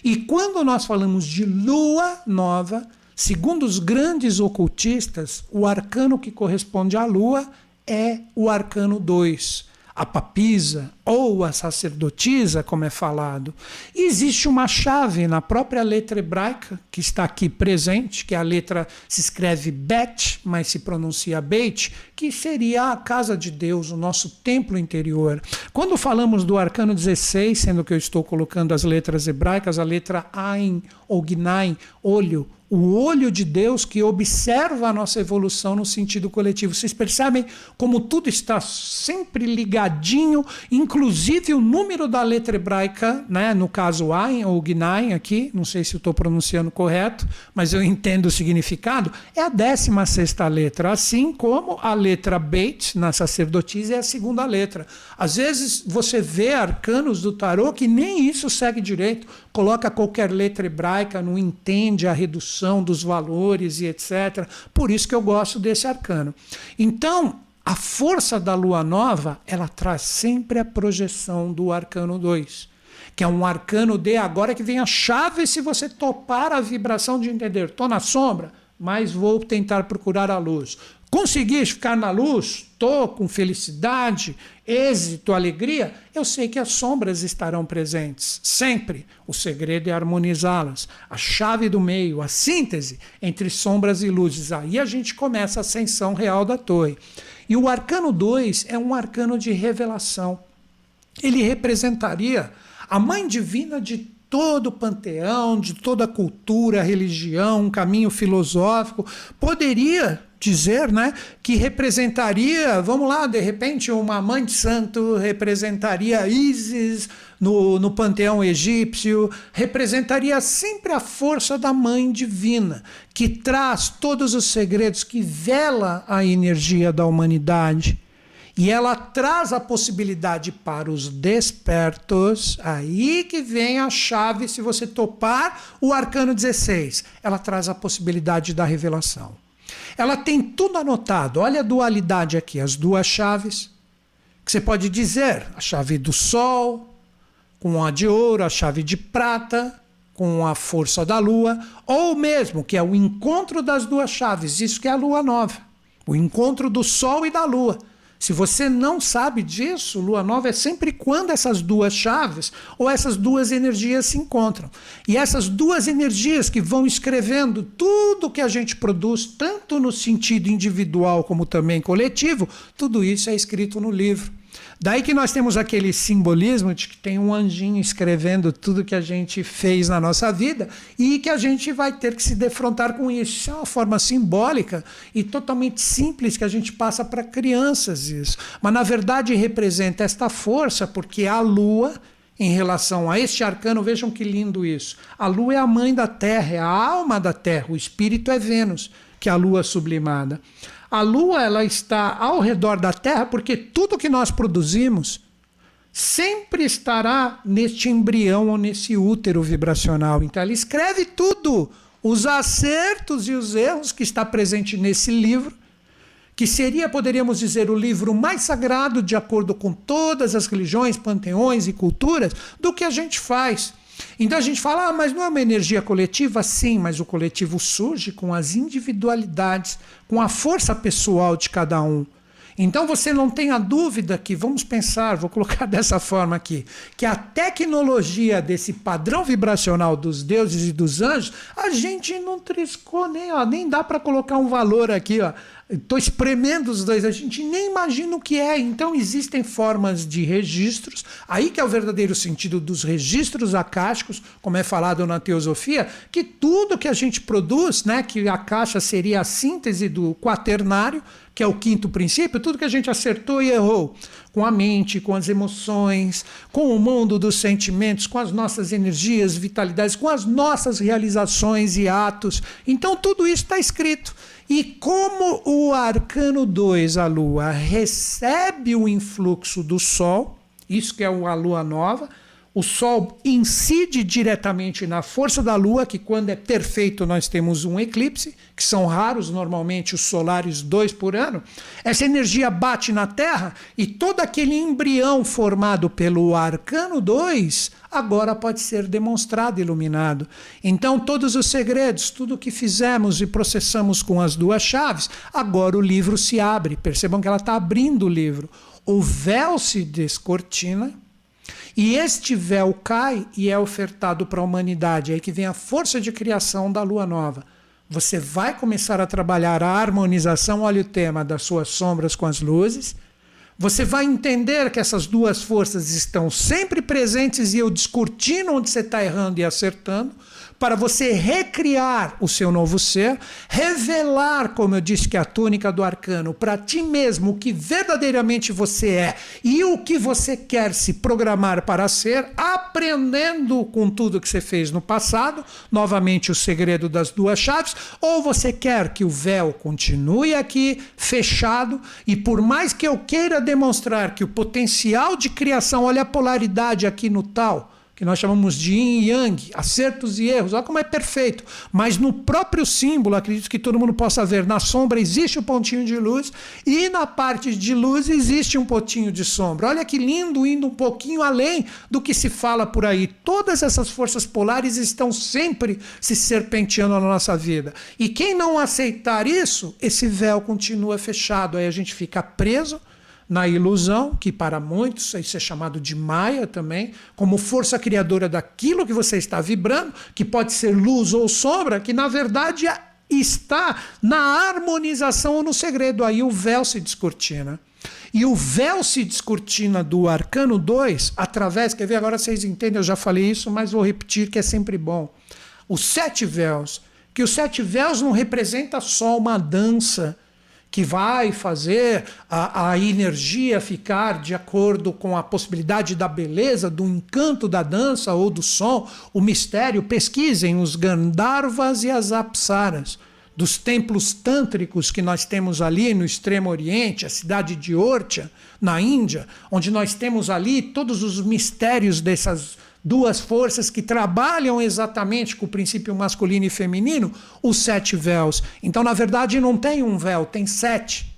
E quando nós falamos de lua nova, Segundo os grandes ocultistas, o arcano que corresponde à lua é o arcano 2, a papisa ou a sacerdotisa, como é falado. Existe uma chave na própria letra hebraica que está aqui presente, que a letra se escreve Bet, mas se pronuncia Beit, que seria a casa de Deus, o nosso templo interior. Quando falamos do arcano 16, sendo que eu estou colocando as letras hebraicas, a letra Ain ou Gnaim, olho, o olho de Deus que observa a nossa evolução no sentido coletivo. Vocês percebem como tudo está sempre ligadinho, inclusive o número da letra hebraica, né? no caso Ain ou Gnaim aqui, não sei se estou pronunciando correto, mas eu entendo o significado, é a 16 sexta letra, assim como a letra Beit na sacerdotisa é a segunda letra. Às vezes você vê arcanos do tarô que nem isso segue direito, coloca qualquer letra hebraica, não entende a redução dos valores e etc. Por isso que eu gosto desse arcano. Então, a força da lua nova, ela traz sempre a projeção do arcano 2, que é um arcano de agora que vem a chave se você topar a vibração de entender, estou na sombra, mas vou tentar procurar a luz. Consegui ficar na luz, estou com felicidade, êxito, alegria, eu sei que as sombras estarão presentes, sempre. O segredo é harmonizá-las. A chave do meio, a síntese entre sombras e luzes. Aí a gente começa a ascensão real da torre. E o arcano 2 é um arcano de revelação. Ele representaria a mãe divina de todo o panteão, de toda a cultura, religião, um caminho filosófico. Poderia dizer, né, que representaria, vamos lá, de repente uma mãe de santo representaria Isis no, no panteão egípcio, representaria sempre a força da mãe divina, que traz todos os segredos, que vela a energia da humanidade. E ela traz a possibilidade para os despertos, aí que vem a chave, se você topar o arcano 16, ela traz a possibilidade da revelação. Ela tem tudo anotado, olha a dualidade aqui, as duas chaves, que você pode dizer, a chave do sol, com a de ouro, a chave de prata, com a força da lua, ou mesmo que é o encontro das duas chaves, isso que é a lua nova, o encontro do sol e da lua. Se você não sabe disso, lua nova é sempre quando essas duas chaves ou essas duas energias se encontram. E essas duas energias que vão escrevendo tudo que a gente produz, tanto no sentido individual como também coletivo, tudo isso é escrito no livro. Daí que nós temos aquele simbolismo de que tem um anjinho escrevendo tudo que a gente fez na nossa vida e que a gente vai ter que se defrontar com isso. Isso é uma forma simbólica e totalmente simples que a gente passa para crianças isso. Mas na verdade representa esta força porque a lua em relação a este arcano, vejam que lindo isso. A lua é a mãe da terra, é a alma da terra, o espírito é Vênus, que é a lua sublimada. A Lua ela está ao redor da Terra porque tudo que nós produzimos sempre estará neste embrião ou nesse útero vibracional. Então ela escreve tudo, os acertos e os erros que está presente nesse livro, que seria, poderíamos dizer, o livro mais sagrado de acordo com todas as religiões, panteões e culturas, do que a gente faz. Então a gente fala, ah, mas não é uma energia coletiva? Sim, mas o coletivo surge com as individualidades, com a força pessoal de cada um. Então você não tenha dúvida que, vamos pensar, vou colocar dessa forma aqui, que a tecnologia desse padrão vibracional dos deuses e dos anjos, a gente não triscou nem, ó, nem dá para colocar um valor aqui, ó. Estou espremendo os dois, a gente nem imagina o que é. Então existem formas de registros, aí que é o verdadeiro sentido dos registros acásticos, como é falado na teosofia, que tudo que a gente produz, né, que a caixa seria a síntese do quaternário, que é o quinto princípio, tudo que a gente acertou e errou, com a mente, com as emoções, com o mundo dos sentimentos, com as nossas energias, vitalidades, com as nossas realizações e atos. Então tudo isso está escrito. E como o arcano 2, a lua, recebe o influxo do sol, isso que é a lua nova, o Sol incide diretamente na força da Lua, que quando é perfeito nós temos um eclipse, que são raros normalmente os solares dois por ano. Essa energia bate na Terra e todo aquele embrião formado pelo arcano 2 agora pode ser demonstrado, iluminado. Então, todos os segredos, tudo o que fizemos e processamos com as duas chaves, agora o livro se abre. Percebam que ela está abrindo o livro. O véu se descortina e este véu cai e é ofertado para a humanidade. É aí que vem a força de criação da lua nova. Você vai começar a trabalhar a harmonização, olha o tema das suas sombras com as luzes. Você vai entender que essas duas forças estão sempre presentes e eu descortino onde você está errando e acertando para você recriar o seu novo ser, revelar, como eu disse que é a túnica do arcano, para ti mesmo o que verdadeiramente você é e o que você quer se programar para ser, aprendendo com tudo que você fez no passado, novamente o segredo das duas chaves, ou você quer que o véu continue aqui fechado e por mais que eu queira demonstrar que o potencial de criação, olha a polaridade aqui no tal, que nós chamamos de yin e yang, acertos e erros, olha como é perfeito. Mas no próprio símbolo, acredito que todo mundo possa ver, na sombra existe um pontinho de luz e na parte de luz existe um pontinho de sombra. Olha que lindo, indo um pouquinho além do que se fala por aí. Todas essas forças polares estão sempre se serpenteando na nossa vida. E quem não aceitar isso, esse véu continua fechado. Aí a gente fica preso na ilusão, que para muitos isso é chamado de Maia também, como força criadora daquilo que você está vibrando, que pode ser luz ou sombra, que na verdade está na harmonização ou no segredo. Aí o véu se descortina. E o véu se descortina do arcano 2 através, quer ver, agora vocês entendem, eu já falei isso, mas vou repetir que é sempre bom. Os sete véus, que os sete véus não representa só uma dança, que vai fazer a, a, energia ficar de acordo com a possibilidade da beleza, do encanto da dança ou do som, o mistério. Pesquisem os Gandharvas e as Apsaras dos templos tântricos que nós temos ali no Extremo Oriente, a cidade de Orcha, na Índia, onde nós temos ali todos os mistérios dessas duas forças que trabalham exatamente com o princípio masculino e feminino, os sete véus. Então, na verdade, não tem um véu, tem sete.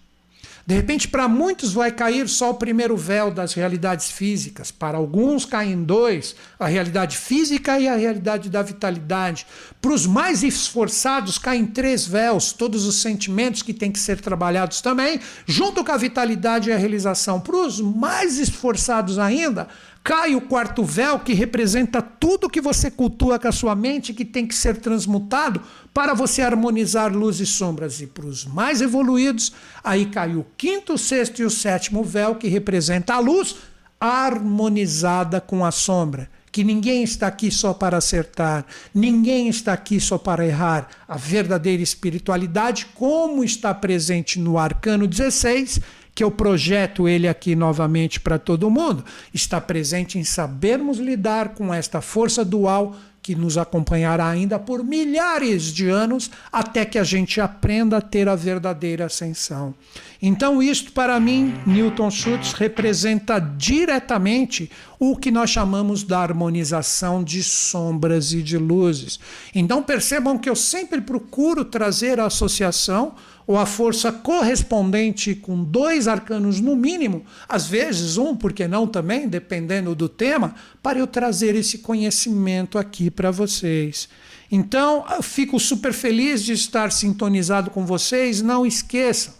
De repente, para muitos vai cair só o primeiro véu das realidades físicas. Para alguns caem dois, a realidade física e a realidade da vitalidade. Para os mais esforçados caem três véus, todos os sentimentos que têm que ser trabalhados também, junto com a vitalidade e a realização. Para os mais esforçados ainda, cai o quarto véu que representa tudo que você cultua com a sua mente que tem que ser transmutado para você harmonizar luz e sombras. E para os mais evoluídos, aí cai o quinto, sexto e o sétimo véu que representa a luz harmonizada com a sombra. Que ninguém está aqui só para acertar, ninguém está aqui só para errar. A verdadeira espiritualidade, como está presente no arcano 16, que eu projeto ele aqui novamente para todo mundo, está presente em sabermos lidar com esta força dual que nos acompanhará ainda por milhares de anos até que a gente aprenda a ter a verdadeira ascensão. Então, isto para mim, Newton Schultz, representa diretamente o que nós chamamos da harmonização de sombras e de luzes. Então, percebam que eu sempre procuro trazer a associação ou a força correspondente com dois arcanos no mínimo, às vezes um, porque não também, dependendo do tema, para eu trazer esse conhecimento aqui para vocês. Então, fico super feliz de estar sintonizado com vocês. Não esqueçam.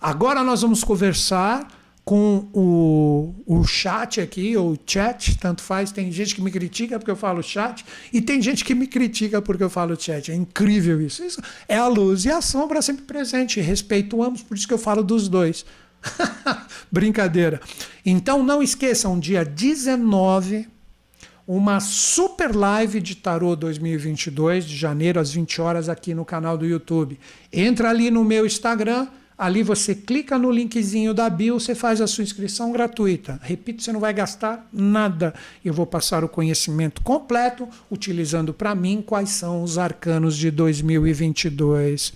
Agora nós vamos conversar com o, o chat aqui, ou chat, tanto faz. Tem gente que me critica porque eu falo chat, e tem gente que me critica porque eu falo chat. É incrível isso. Isso é a luz e a sombra sempre presente. Respeito ambos, por isso que eu falo dos dois. Brincadeira. Então não esqueçam, dia 19, uma super live de tarô 2022, de janeiro às 20 horas, aqui no canal do YouTube. Entra ali no meu Instagram Ali você clica no linkzinho da bio, você faz a sua inscrição gratuita. Repito, você não vai gastar nada. Eu vou passar o conhecimento completo, utilizando para mim quais são os arcanos de 2022.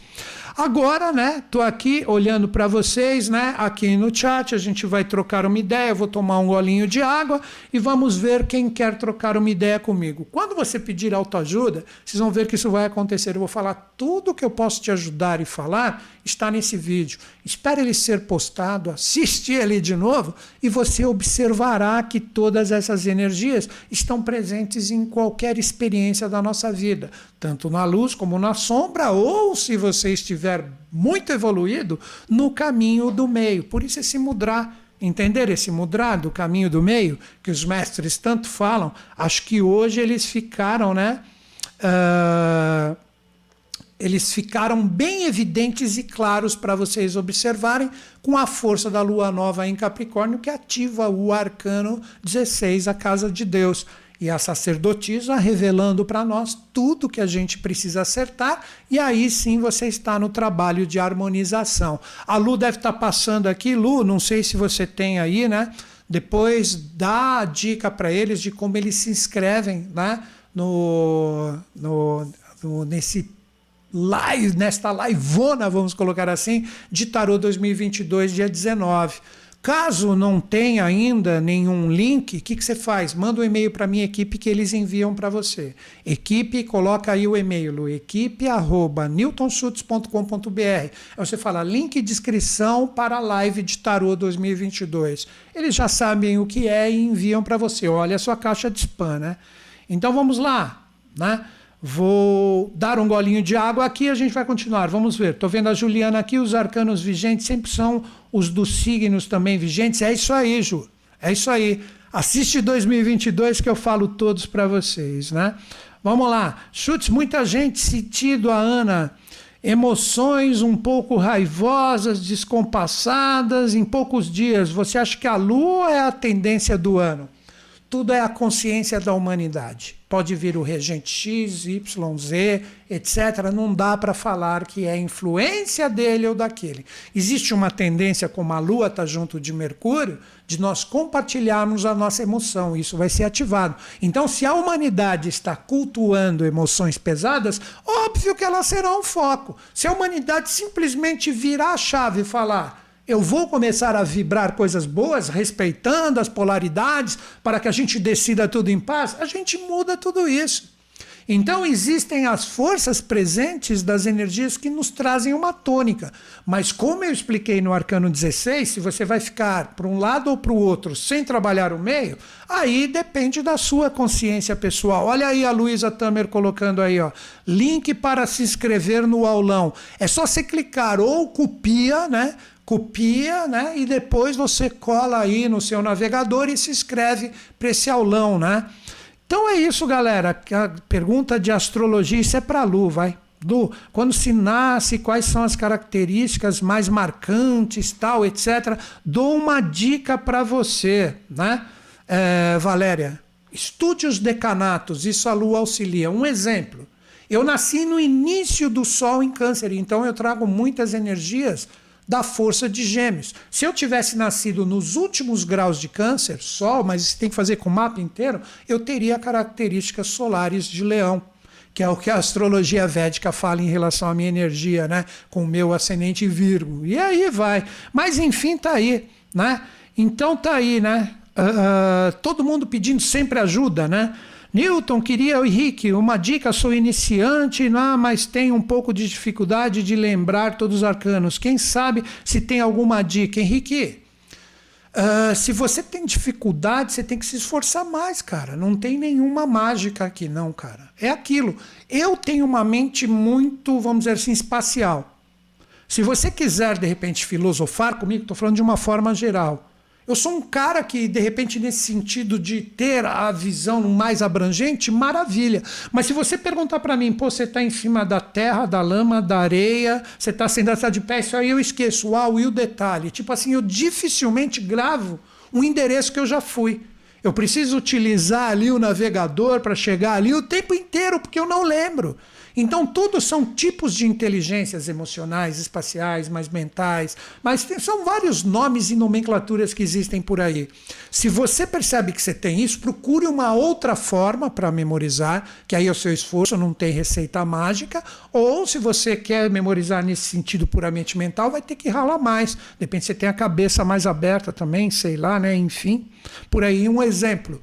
Agora, né, tô aqui olhando para vocês, né, aqui no chat, a gente vai trocar uma ideia, vou tomar um golinho de água e vamos ver quem quer trocar uma ideia comigo. Quando você pedir autoajuda, vocês vão ver que isso vai acontecer. Eu vou falar tudo que eu posso te ajudar e falar está nesse vídeo. Espere ele ser postado, assiste ele de novo e você observará que todas essas energias estão presentes em qualquer experiência da nossa vida, tanto na luz como na sombra, ou se você estiver muito evoluído, no caminho do meio. Por isso esse mudra entender esse mudra do caminho do meio que os mestres tanto falam, acho que hoje eles ficaram, né? Uh, eles ficaram bem evidentes e claros para vocês observarem com a força da lua nova em Capricórnio que ativa o arcano 16, a casa de Deus. E a sacerdotisa revelando para nós tudo que a gente precisa acertar, e aí sim você está no trabalho de harmonização. A Lu deve estar tá passando aqui, Lu, não sei se você tem aí, né? Depois dá a dica para eles de como eles se inscrevem né? no, no, no nesse live, nesta liveona, vamos colocar assim, de Tarô 2022, dia 19. Caso não tenha ainda nenhum link, o que, que você faz? Manda um e-mail para minha equipe que eles enviam para você. Equipe, coloca aí o e-mail, equipe.newtonschutz.com.br. Aí você fala link de inscrição para a live de Tarô 2022. Eles já sabem o que é e enviam para você. Olha a sua caixa de spam, né? Então vamos lá, né? Vou dar um golinho de água aqui e a gente vai continuar. Vamos ver. Estou vendo a Juliana aqui, os arcanos vigentes sempre são os dos signos também vigentes. É isso aí, Ju. É isso aí. Assiste 2022 que eu falo todos para vocês, né? Vamos lá. Chutes, muita gente sentindo a Ana. Emoções um pouco raivosas, descompassadas em poucos dias. Você acha que a lua é a tendência do ano? Tudo é a consciência da humanidade. Pode vir o regente X, Y, Z, etc. Não dá para falar que é influência dele ou daquele. Existe uma tendência, como a Lua está junto de Mercúrio, de nós compartilharmos a nossa emoção. Isso vai ser ativado. Então, se a humanidade está cultuando emoções pesadas, óbvio que elas serão um foco. Se a humanidade simplesmente virar a chave e falar eu vou começar a vibrar coisas boas, respeitando as polaridades, para que a gente decida tudo em paz. A gente muda tudo isso. Então existem as forças presentes das energias que nos trazem uma tônica. Mas como eu expliquei no arcano 16, se você vai ficar para um lado ou para o outro sem trabalhar o meio, aí depende da sua consciência pessoal. Olha aí a Luísa Tamer colocando aí, ó, link para se inscrever no aulão. É só você clicar ou copia, né? Copia, né? E depois você cola aí no seu navegador e se inscreve para esse aulão, né? Então é isso, galera. A pergunta de astrologia, isso é para Lu, vai. Lu, quando se nasce, quais são as características mais marcantes, tal, etc. Dou uma dica para você, né? É, Valéria, estude os decanatos, isso a Lu auxilia. Um exemplo. Eu nasci no início do Sol em Câncer, então eu trago muitas energias da força de Gêmeos. Se eu tivesse nascido nos últimos graus de Câncer, Sol, mas isso tem que fazer com o mapa inteiro, eu teria características solares de Leão, que é o que a astrologia védica fala em relação à minha energia, né, com o meu ascendente Virgo. E aí vai. Mas enfim, tá aí, né? Então tá aí, né? Uh, todo mundo pedindo sempre ajuda, né? Newton queria, Henrique, uma dica, sou iniciante, não, mas tenho um pouco de dificuldade de lembrar todos os arcanos. Quem sabe se tem alguma dica? Henrique, uh, se você tem dificuldade, você tem que se esforçar mais, cara. Não tem nenhuma mágica aqui, não, cara. É aquilo. Eu tenho uma mente muito, vamos dizer assim, espacial. Se você quiser, de repente, filosofar comigo, estou falando de uma forma geral. Eu sou um cara que, de repente, nesse sentido de ter a visão mais abrangente, maravilha. Mas se você perguntar para mim, pô, você está em cima da terra, da lama, da areia, você está sendo essa de pé, isso aí eu esqueço. Uau, e o detalhe? Tipo assim, eu dificilmente gravo um endereço que eu já fui. Eu preciso utilizar ali o navegador para chegar ali o tempo inteiro, porque eu não lembro. Então, tudo são tipos de inteligências emocionais, espaciais, mais mentais, mas tem, são vários nomes e nomenclaturas que existem por aí. Se você percebe que você tem isso, procure uma outra forma para memorizar, que aí é o seu esforço, não tem receita mágica, ou se você quer memorizar nesse sentido puramente mental, vai ter que ralar mais. Depende se você tem a cabeça mais aberta também, sei lá, né? Enfim, por aí um exemplo.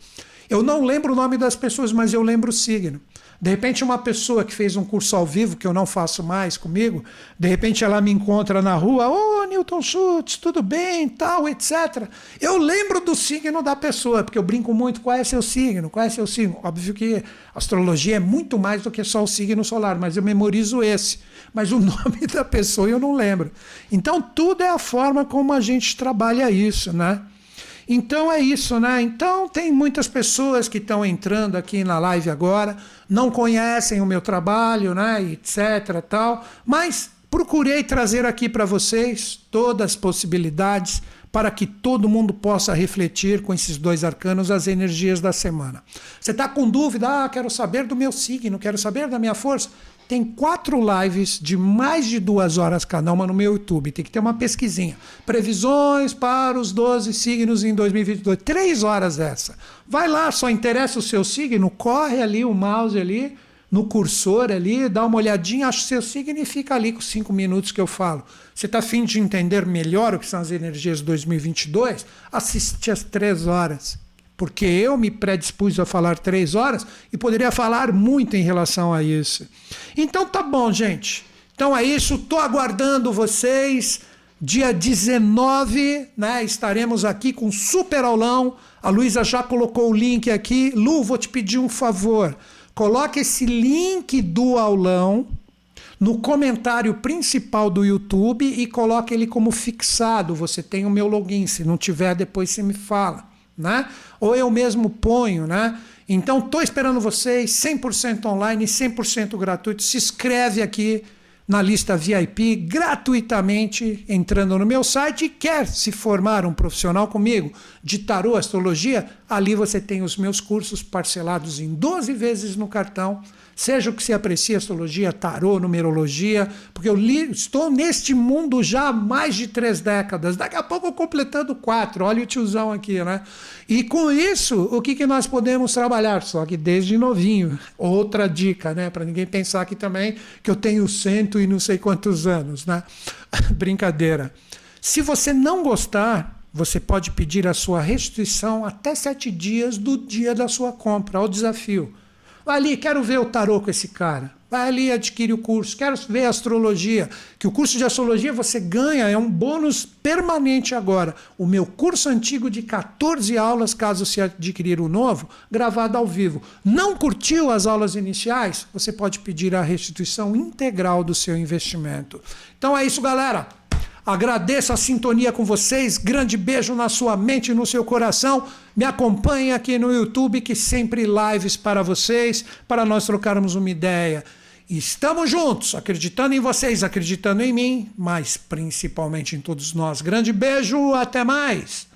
Eu não lembro o nome das pessoas, mas eu lembro o signo. De repente, uma pessoa que fez um curso ao vivo, que eu não faço mais comigo, de repente ela me encontra na rua, ô oh, Newton Schultz, tudo bem, tal, etc. Eu lembro do signo da pessoa, porque eu brinco muito, qual é seu signo, qual é seu signo? Óbvio que astrologia é muito mais do que só o signo solar, mas eu memorizo esse. Mas o nome da pessoa eu não lembro. Então, tudo é a forma como a gente trabalha isso, né? Então é isso, né? Então tem muitas pessoas que estão entrando aqui na live agora, não conhecem o meu trabalho, né, etc, tal, mas procurei trazer aqui para vocês todas as possibilidades para que todo mundo possa refletir com esses dois arcanos as energias da semana. Você está com dúvida? Ah, quero saber do meu signo, quero saber da minha força. Tem quatro lives de mais de duas horas cada uma no meu YouTube. Tem que ter uma pesquisinha. Previsões para os 12 signos em 2022. Três horas essa. Vai lá, só interessa o seu signo, corre ali o mouse ali, no cursor ali, dá uma olhadinha, acha o seu signo e fica ali com cinco minutos que eu falo. Você está afim de entender melhor o que são as energias de 2022? Assiste às três horas porque eu me predispus a falar três horas e poderia falar muito em relação a isso. Então tá bom, gente. Então é isso. Estou aguardando vocês. Dia 19, né? Estaremos aqui com super aulão. A Luísa já colocou o link aqui. Lu, vou te pedir um favor. Coloque esse link do aulão no comentário principal do YouTube e coloque ele como fixado. Você tem o meu login. Se não tiver, depois você me fala né? Ou eu mesmo ponho, né? Então estou esperando vocês 100% online, 100% gratuito. Se inscreve aqui, na lista VIP gratuitamente entrando no meu site e quer se formar um profissional comigo de tarô, astrologia, ali você tem os meus cursos parcelados em 12 vezes no cartão seja o que se aprecia astrologia, tarô, numerologia, porque eu li, estou neste mundo já há mais de três décadas, daqui a pouco completando quatro, olha o tiozão aqui, né? E com isso, o que, que nós podemos trabalhar? Só que desde novinho. Outra dica, né? Para ninguém pensar aqui também que eu tenho cento e não sei quantos anos, né? Brincadeira. Se você não gostar, você pode pedir a sua restituição até sete dias do dia da sua compra. Olha o desafio. Vai ali, quero ver o tarô com esse cara. Vai ali, adquire o curso. Quero ver astrologia. Que o curso de astrologia você ganha, é um bônus permanente agora. O meu curso antigo de 14 aulas, caso você adquirir o novo, gravado ao vivo. Não curtiu as aulas iniciais? Você pode pedir a restituição integral do seu investimento. Então é isso, galera. Agradeço a sintonia com vocês. Grande beijo na sua mente e no seu coração. Me acompanhe aqui no YouTube, que sempre lives para vocês, para nós trocarmos uma ideia. Estamos juntos, acreditando em vocês, acreditando em mim, mas principalmente em todos nós. Grande beijo, até mais!